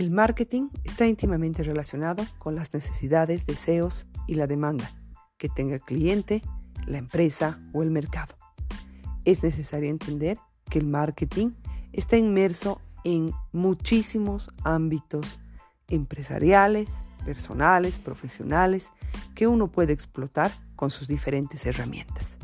El marketing está íntimamente relacionado con las necesidades, deseos y la demanda que tenga el cliente, la empresa o el mercado. Es necesario entender que el marketing está inmerso en muchísimos ámbitos empresariales, personales, profesionales, que uno puede explotar con sus diferentes herramientas.